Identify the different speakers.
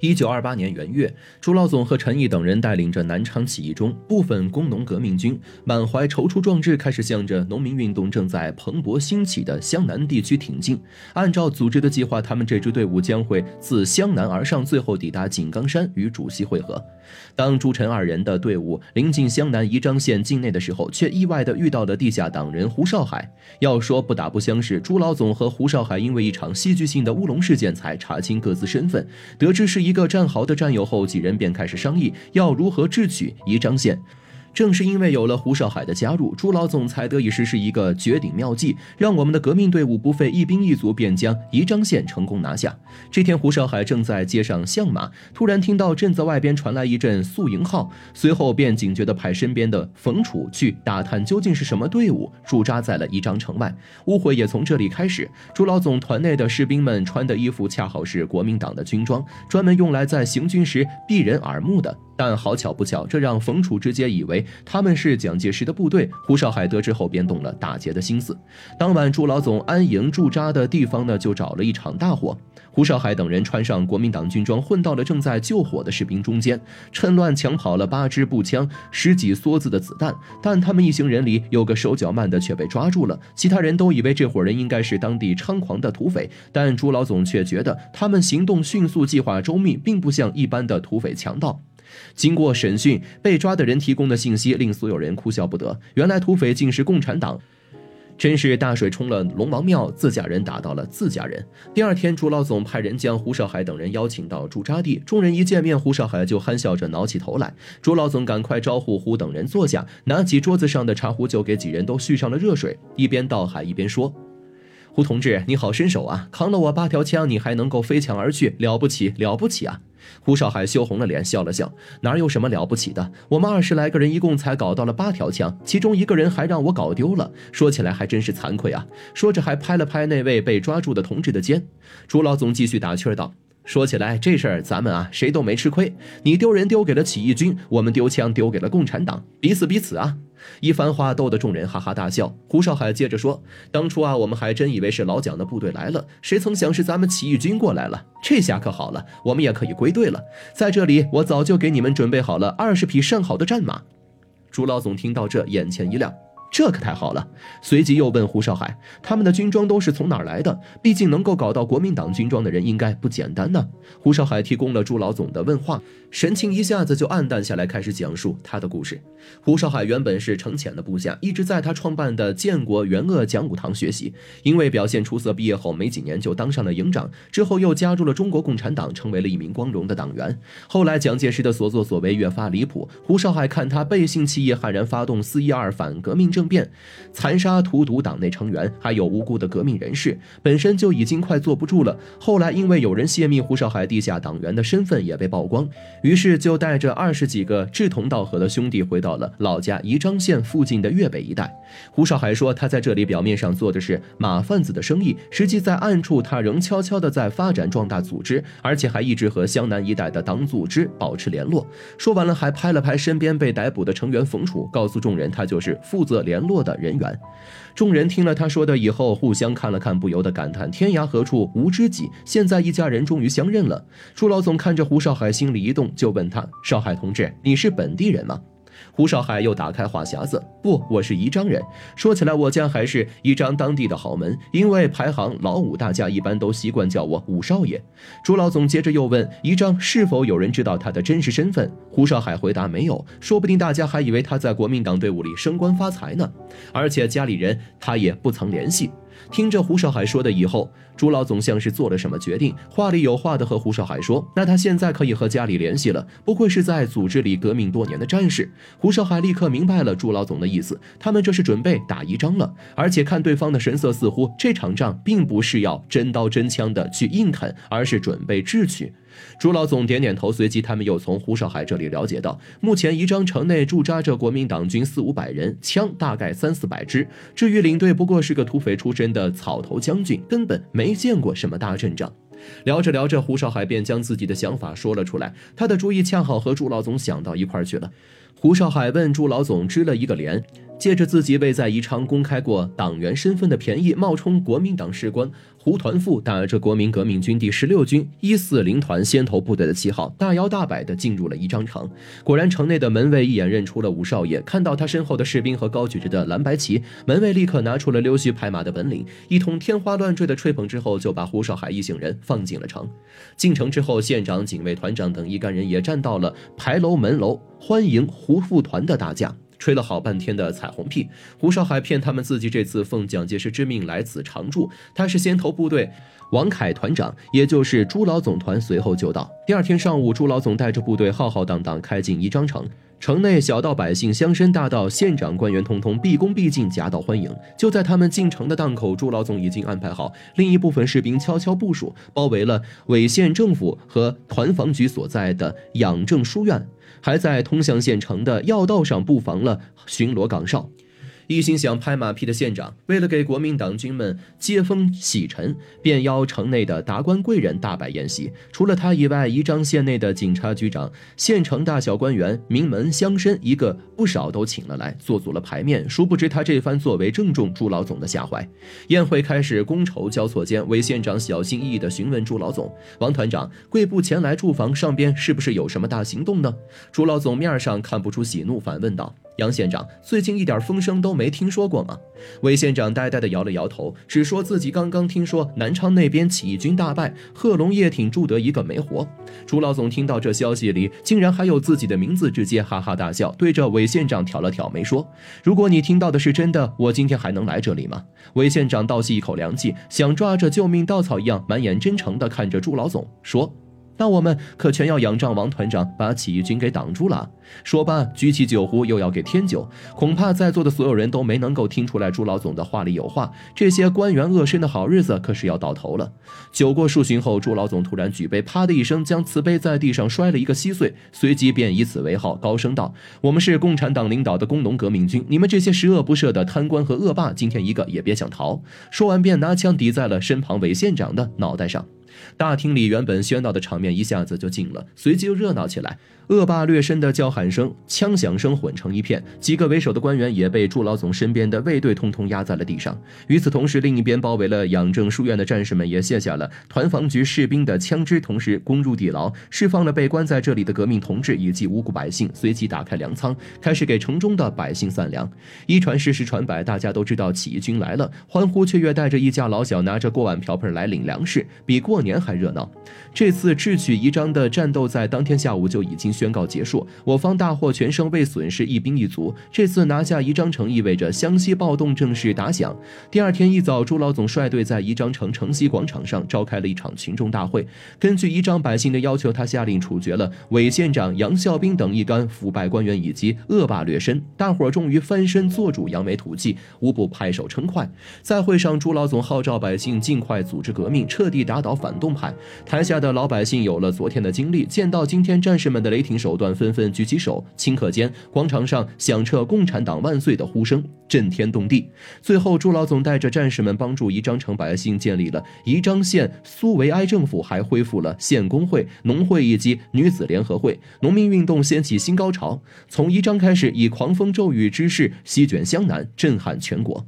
Speaker 1: 一九二八年元月，朱老总和陈毅等人带领着南昌起义中部分工农革命军，满怀踌躇壮志，开始向着农民运动正在蓬勃兴起的湘南地区挺进。按照组织的计划，他们这支队伍将会自湘南而上，最后抵达井冈山与主席会合。当朱陈二人的队伍临近湘南宜章县境内的时候，却意外地遇到了地下党人胡少海。要说不打不相识，朱老总和胡少海因为一场戏剧性的乌龙事件才查清各自身份，得知是一个战壕的战友后，几人便开始商议要如何智取宜章县。正是因为有了胡少海的加入，朱老总才得以实施一个绝顶妙计，让我们的革命队伍不费一兵一卒便将宜章县成功拿下。这天，胡少海正在街上相马，突然听到镇子外边传来一阵宿营号，随后便警觉地派身边的冯楚去打探究竟是什么队伍驻扎在了宜章城外。误会也从这里开始。朱老总团内的士兵们穿的衣服恰好是国民党的军装，专门用来在行军时避人耳目的。但好巧不巧，这让冯楚直接以为他们是蒋介石的部队。胡少海得知后，便动了打劫的心思。当晚，朱老总安营驻扎的地方呢，就着了一场大火。胡少海等人穿上国民党军装，混到了正在救火的士兵中间，趁乱抢跑了八支步枪、十几梭子的子弹。但他们一行人里有个手脚慢的，却被抓住了。其他人都以为这伙人应该是当地猖狂的土匪，但朱老总却觉得他们行动迅速、计划周密，并不像一般的土匪强盗。经过审讯，被抓的人提供的信息令所有人哭笑不得。原来土匪竟是共产党，真是大水冲了龙王庙，自家人打到了自家人。第二天，朱老总派人将胡少海等人邀请到驻扎地，众人一见面，胡少海就憨笑着挠起头来。朱老总赶快招呼胡等人坐下，拿起桌子上的茶壶就给几人都续上了热水，一边倒海一边说。胡同志，你好身手啊！扛了我八条枪，你还能够飞墙而去，了不起，了不起啊！胡少海羞红了脸，笑了笑，哪有什么了不起的？我们二十来个人，一共才搞到了八条枪，其中一个人还让我搞丢了，说起来还真是惭愧啊！说着还拍了拍那位被抓住的同志的肩。朱老总继续打趣道：“说起来这事儿，咱们啊谁都没吃亏，你丢人丢给了起义军，我们丢枪丢给了共产党，彼此彼此啊！”一番话逗得众人哈哈大笑。胡少海接着说：“当初啊，我们还真以为是老蒋的部队来了，谁曾想是咱们起义军过来了。这下可好了，我们也可以归队了。在这里，我早就给你们准备好了二十匹上好的战马。”朱老总听到这，眼前一亮。这可太好了！随即又问胡少海：“他们的军装都是从哪儿来的？毕竟能够搞到国民党军装的人应该不简单呢。”胡少海提供了朱老总的问话，神情一下子就暗淡下来，开始讲述他的故事。胡少海原本是程潜的部下，一直在他创办的建国元鄂讲武堂学习，因为表现出色，毕业后没几年就当上了营长，之后又加入了中国共产党，成为了一名光荣的党员。后来蒋介石的所作所为越发离谱，胡少海看他背信弃义，悍然发动四一二反革命。政变，残杀荼毒党内成员，还有无辜的革命人士，本身就已经快坐不住了。后来因为有人泄密胡少海地下党员的身份也被曝光，于是就带着二十几个志同道合的兄弟回到了老家宜章县附近的粤北一带。胡少海说，他在这里表面上做的是马贩子的生意，实际在暗处他仍悄悄地在发展壮大组织，而且还一直和湘南一带的党组织保持联络。说完了，还拍了拍身边被逮捕的成员冯楚，告诉众人他就是负责联。联络的人员，众人听了他说的以后，互相看了看，不由得感叹：天涯何处无知己？现在一家人终于相认了。朱老总看着胡少海，心里一动，就问他：少海同志，你是本地人吗？胡少海又打开话匣子，不，我是宜章人。说起来，我家还是宜章当地的豪门，因为排行老五，大家一般都习惯叫我五少爷。朱老总接着又问宜章是否有人知道他的真实身份。胡少海回答没有，说不定大家还以为他在国民党队伍里升官发财呢，而且家里人他也不曾联系。听着胡少海说的以后，朱老总像是做了什么决定，话里有话的和胡少海说：“那他现在可以和家里联系了，不愧是在组织里革命多年的战士。”胡少海立刻明白了朱老总的意思，他们这是准备打一仗了，而且看对方的神色，似乎这场仗并不是要真刀真枪的去硬啃，而是准备智取。朱老总点点头，随即他们又从胡少海这里了解到，目前宜章城内驻扎着国民党军四五百人，枪大概三四百支。至于领队，不过是个土匪出身的草头将军，根本没见过什么大阵仗。聊着聊着，胡少海便将自己的想法说了出来，他的主意恰好和朱老总想到一块儿去了。胡少海问朱老总支了一个连，借着自己未在宜昌公开过党员身份的便宜，冒充国民党士官。胡团富打着国民革命军第十六军一四零团先头部队的旗号，大摇大摆地进入了宜章城。果然，城内的门卫一眼认出了吴少爷，看到他身后的士兵和高举着的蓝白旗，门卫立刻拿出了溜须拍马的本领，一通天花乱坠的吹捧之后，就把胡少海一行人放进了城。进城之后，县长、警卫团长等一干人也站到了牌楼门楼，欢迎胡副团的大驾。吹了好半天的彩虹屁，胡少海骗他们自己这次奉蒋介石之命来此常驻，他是先头部队。王凯团长，也就是朱老总团随后就到。第二天上午，朱老总带着部队浩浩荡荡开进宜章城，城内小道百姓，乡绅大道县长官员，通通毕恭毕敬夹道欢迎。就在他们进城的档口，朱老总已经安排好另一部分士兵悄悄部署，包围了伪县政府和团防局所在的养正书院。还在通向县城的要道上布防了巡逻岗哨。一心想拍马屁的县长，为了给国民党军们接风洗尘，便邀城内的达官贵人大摆宴席。除了他以外，宜章县内的警察局长、县城大小官员、名门乡绅，一个不少都请了来，做足了牌面。殊不知他这番作为正中朱老总的下怀。宴会开始，觥筹交错间，韦县长小心翼翼地询问朱老总：“王团长，贵部前来驻防，上边是不是有什么大行动呢？”朱老总面上看不出喜怒，反问道。杨县长最近一点风声都没听说过吗？魏县长呆呆地摇了摇头，只说自己刚刚听说南昌那边起义军大败，贺龙叶挺住得一个没活。朱老总听到这消息里竟然还有自己的名字，直接哈哈大笑，对着韦县长挑了挑眉说：“如果你听到的是真的，我今天还能来这里吗？”韦县长倒吸一口凉气，想抓着救命稻草一样，满眼真诚地看着朱老总说。那我们可全要仰仗王团长把起义军给挡住了。说罢，举起酒壶，又要给添酒。恐怕在座的所有人都没能够听出来朱老总的话里有话。这些官员恶身的好日子可是要到头了。酒过数巡后，朱老总突然举杯，啪的一声将瓷杯在地上摔了一个稀碎，随即便以此为号，高声道：“我们是共产党领导的工农革命军，你们这些十恶不赦的贪官和恶霸，今天一个也别想逃！”说完，便拿枪抵在了身旁韦县长的脑袋上。大厅里原本喧闹的场面一下子就静了，随即又热闹起来。恶霸掠身的叫喊声、枪响声混成一片，几个为首的官员也被朱老总身边的卫队通通压在了地上。与此同时，另一边包围了养正书院的战士们也卸下了团防局士兵的枪支，同时攻入地牢，释放了被关在这里的革命同志以及无辜百姓。随即打开粮仓，开始给城中的百姓散粮。一传十，十传百，大家都知道起义军来了，欢呼雀跃，带着一家老小拿着锅碗瓢盆来领粮食，比过年还热闹。这次取宜章的战斗在当天下午就已经。宣告结束，我方大获全胜，未损失一兵一卒。这次拿下宜章城，意味着湘西暴动正式打响。第二天一早，朱老总率队在宜章城城西广场上召开了一场群众大会。根据宜章百姓的要求，他下令处决了韦县长杨孝兵等一干腐败官员以及恶霸劣绅。大伙儿终于翻身做主，扬眉吐气，无不拍手称快。在会上，朱老总号召百姓尽快组织革命，彻底打倒反动派。台下的老百姓有了昨天的经历，见到今天战士们的雷。霆手段纷纷举起手，顷刻间广场上响彻“共产党万岁”的呼声，震天动地。最后，朱老总带着战士们帮助宜章城百姓建立了宜章县苏维埃政府，还恢复了县工会、农会以及女子联合会。农民运动掀起新高潮，从宜章开始，以狂风骤雨之势席卷湘南，震撼全国。